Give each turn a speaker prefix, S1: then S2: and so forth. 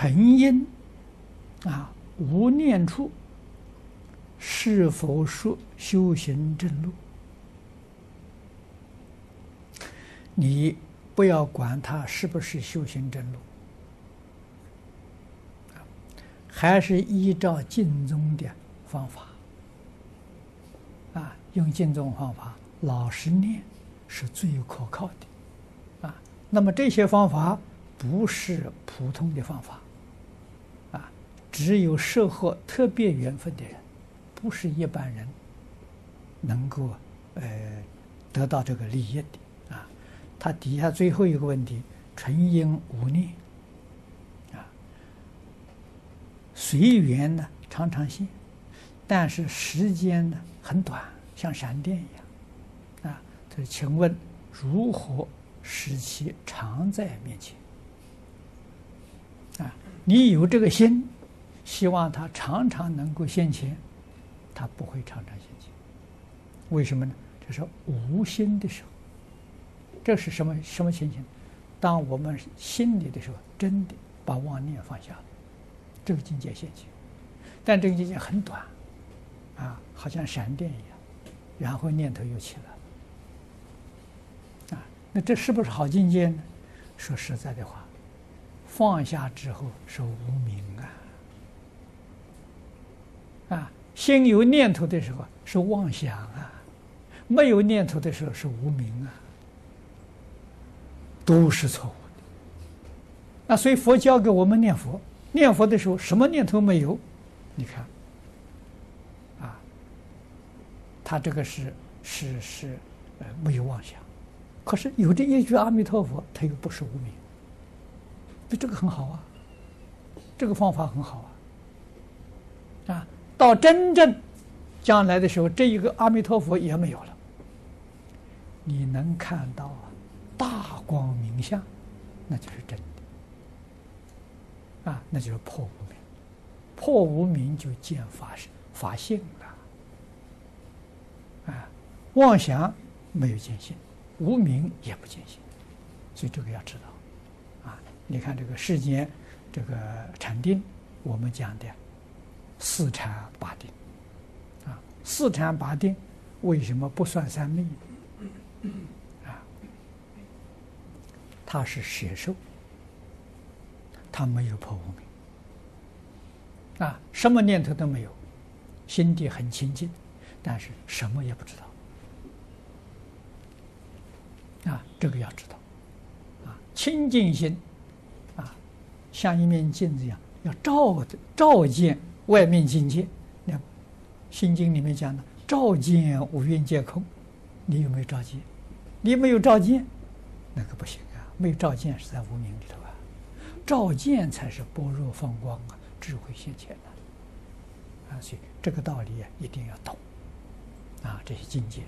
S1: 纯因啊，无念处，是否说修行正路？你不要管它是不是修行正路，还是依照经中的方法啊，用经中方法老实念是最可靠的啊。那么这些方法不是普通的方法，只有适合特别缘分的人，不是一般人能够呃得到这个利益的啊。他底下最后一个问题：纯因无念啊，随缘呢常常现，但是时间呢很短，像闪电一样啊。这请问如何使其常在面前？啊，你有这个心，希望他常常能够现前，他不会常常现前。为什么呢？这是无心的时候。这是什么什么情形？当我们心里的时候，真的把妄念放下，这个境界现前。但这个境界很短，啊，好像闪电一样，然后念头又起来了，啊，那这是不是好境界呢？说实在的话，放下之后是无明啊，啊，心有念头的时候是妄想啊，没有念头的时候是无明啊。都是错误的。那所以佛教给我们念佛，念佛的时候什么念头没有？你看，啊，他这个是是是呃没有妄想，可是有这一句阿弥陀佛，他又不是无明，这这个很好啊，这个方法很好啊。啊，到真正将来的时候，这一个阿弥陀佛也没有了，你能看到啊。大光明相，那就是真的啊！那就是破无明，破无明就见法身法性了啊！妄想没有见性，无明也不见性，所以这个要知道啊！你看这个世间这个禅定，我们讲的四禅八定啊，四禅八定为什么不算三昧？他是邪受，他没有破无明。啊，什么念头都没有，心地很清净，但是什么也不知道。啊，这个要知道。啊，清净心啊，像一面镜子一样，要照照见外面境界。那《心经》里面讲的“照见五蕴皆空”，你有没有照见？你没有照见，那个不行啊。没有照见是在无明里头啊，照见才是般若放光啊，智慧现前的啊，所以这个道理啊一定要懂啊，这些境界。